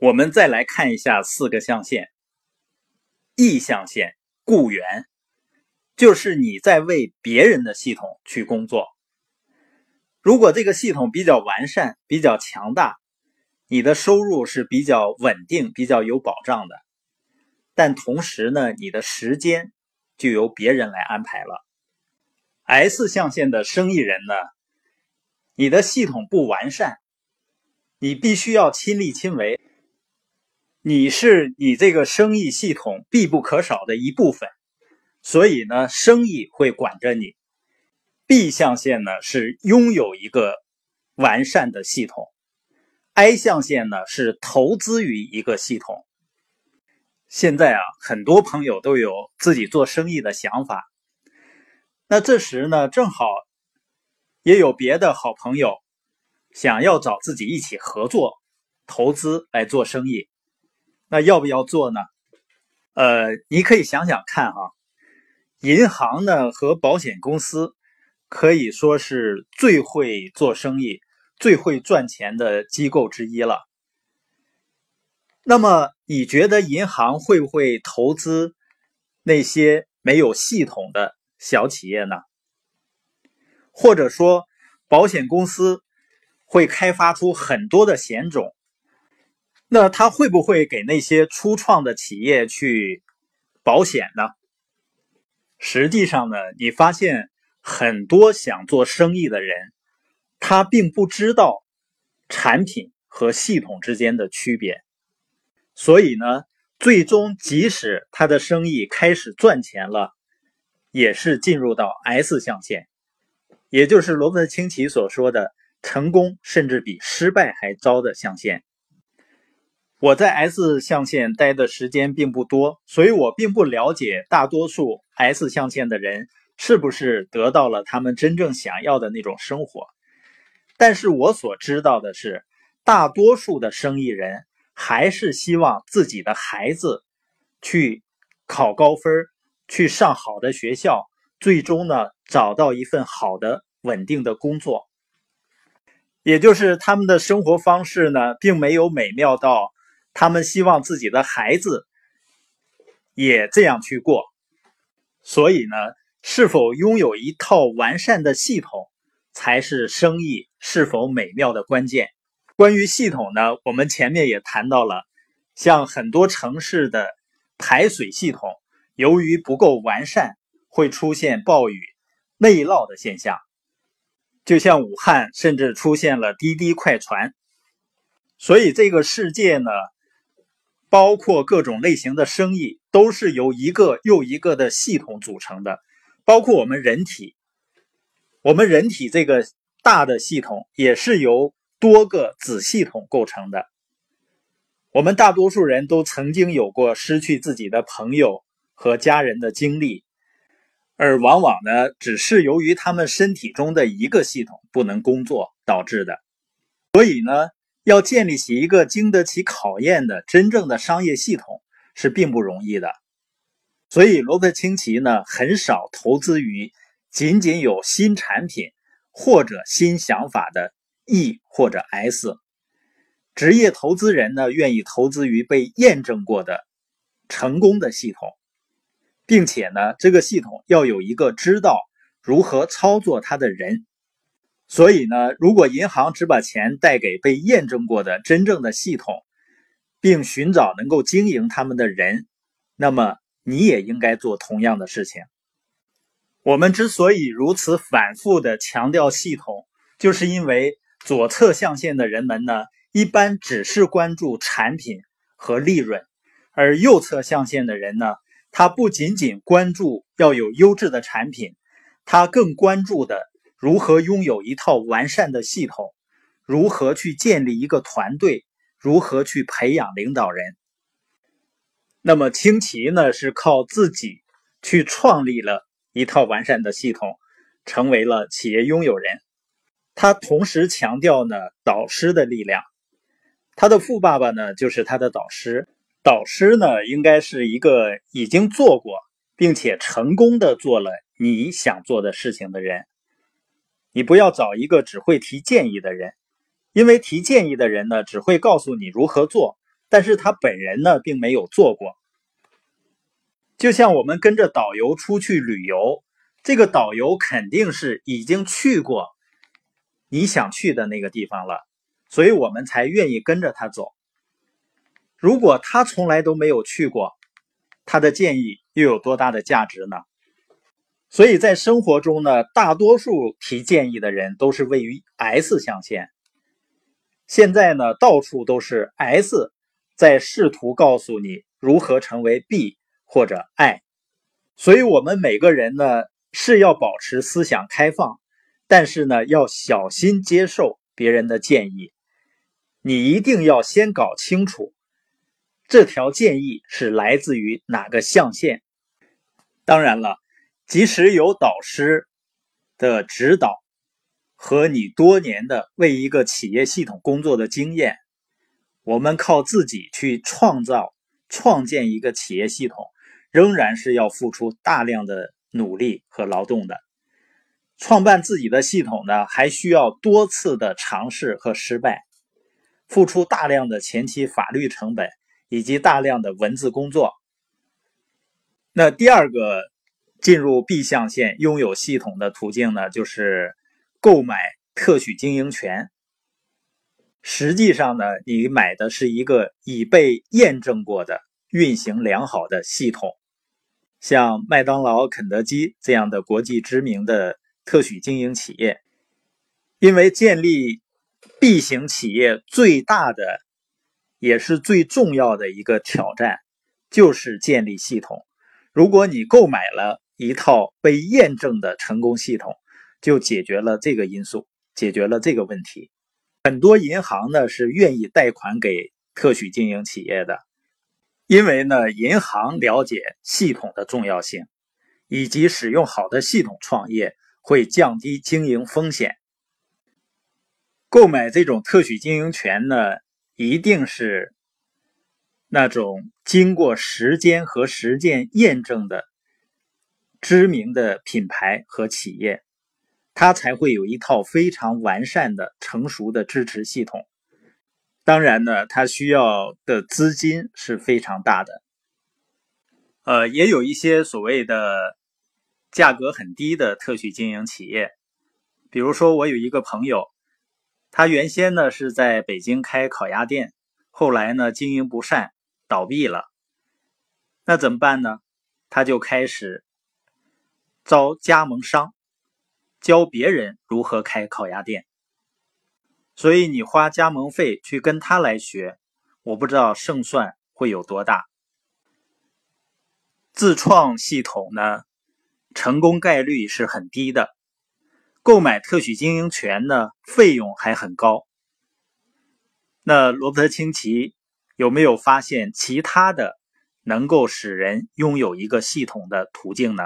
我们再来看一下四个象限。意象限，雇员，就是你在为别人的系统去工作。如果这个系统比较完善、比较强大，你的收入是比较稳定、比较有保障的。但同时呢，你的时间就由别人来安排了。S 象限的生意人呢，你的系统不完善，你必须要亲力亲为。你是你这个生意系统必不可少的一部分，所以呢，生意会管着你。B 象限呢是拥有一个完善的系统，I 象限呢是投资于一个系统。现在啊，很多朋友都有自己做生意的想法，那这时呢，正好也有别的好朋友想要找自己一起合作投资来做生意。那要不要做呢？呃，你可以想想看哈，银行呢和保险公司可以说是最会做生意、最会赚钱的机构之一了。那么，你觉得银行会不会投资那些没有系统的小企业呢？或者说，保险公司会开发出很多的险种？那他会不会给那些初创的企业去保险呢？实际上呢，你发现很多想做生意的人，他并不知道产品和系统之间的区别，所以呢，最终即使他的生意开始赚钱了，也是进入到 S 象限，也就是罗伯特清崎所说的“成功甚至比失败还糟”的象限。我在 S 象限待的时间并不多，所以我并不了解大多数 S 象限的人是不是得到了他们真正想要的那种生活。但是我所知道的是，大多数的生意人还是希望自己的孩子去考高分，去上好的学校，最终呢找到一份好的稳定的工作。也就是他们的生活方式呢，并没有美妙到。他们希望自己的孩子也这样去过，所以呢，是否拥有一套完善的系统，才是生意是否美妙的关键。关于系统呢，我们前面也谈到了，像很多城市的排水系统，由于不够完善，会出现暴雨、内涝的现象。就像武汉，甚至出现了滴滴快船。所以这个世界呢？包括各种类型的生意，都是由一个又一个的系统组成的。包括我们人体，我们人体这个大的系统也是由多个子系统构成的。我们大多数人都曾经有过失去自己的朋友和家人的经历，而往往呢，只是由于他们身体中的一个系统不能工作导致的。所以呢。要建立起一个经得起考验的真正的商业系统是并不容易的，所以罗伯特清崎呢很少投资于仅仅有新产品或者新想法的 E 或者 S。职业投资人呢愿意投资于被验证过的成功的系统，并且呢这个系统要有一个知道如何操作它的人。所以呢，如果银行只把钱贷给被验证过的真正的系统，并寻找能够经营他们的人，那么你也应该做同样的事情。我们之所以如此反复的强调系统，就是因为左侧象限的人们呢，一般只是关注产品和利润，而右侧象限的人呢，他不仅仅关注要有优质的产品，他更关注的。如何拥有一套完善的系统？如何去建立一个团队？如何去培养领导人？那么清奇呢？是靠自己去创立了一套完善的系统，成为了企业拥有人。他同时强调呢导师的力量。他的富爸爸呢就是他的导师。导师呢应该是一个已经做过并且成功的做了你想做的事情的人。你不要找一个只会提建议的人，因为提建议的人呢，只会告诉你如何做，但是他本人呢并没有做过。就像我们跟着导游出去旅游，这个导游肯定是已经去过你想去的那个地方了，所以我们才愿意跟着他走。如果他从来都没有去过，他的建议又有多大的价值呢？所以在生活中呢，大多数提建议的人都是位于 S 象限。现在呢，到处都是 S 在试图告诉你如何成为 B 或者 I。所以，我们每个人呢是要保持思想开放，但是呢要小心接受别人的建议。你一定要先搞清楚这条建议是来自于哪个象限。当然了。即使有导师的指导和你多年的为一个企业系统工作的经验，我们靠自己去创造、创建一个企业系统，仍然是要付出大量的努力和劳动的。创办自己的系统呢，还需要多次的尝试和失败，付出大量的前期法律成本以及大量的文字工作。那第二个。进入 B 象限拥有系统的途径呢，就是购买特许经营权。实际上呢，你买的是一个已被验证过的、运行良好的系统。像麦当劳、肯德基这样的国际知名的特许经营企业，因为建立 B 型企业最大的也是最重要的一个挑战，就是建立系统。如果你购买了，一套被验证的成功系统，就解决了这个因素，解决了这个问题。很多银行呢是愿意贷款给特许经营企业的，因为呢银行了解系统的重要性，以及使用好的系统创业会降低经营风险。购买这种特许经营权呢，一定是那种经过时间和实践验证的。知名的品牌和企业，它才会有一套非常完善的、成熟的支持系统。当然呢，它需要的资金是非常大的。呃，也有一些所谓的价格很低的特许经营企业，比如说我有一个朋友，他原先呢是在北京开烤鸭店，后来呢经营不善倒闭了，那怎么办呢？他就开始。招加盟商，教别人如何开烤鸭店。所以你花加盟费去跟他来学，我不知道胜算会有多大。自创系统呢，成功概率是很低的。购买特许经营权呢，费用还很高。那罗伯特清崎有没有发现其他的能够使人拥有一个系统的途径呢？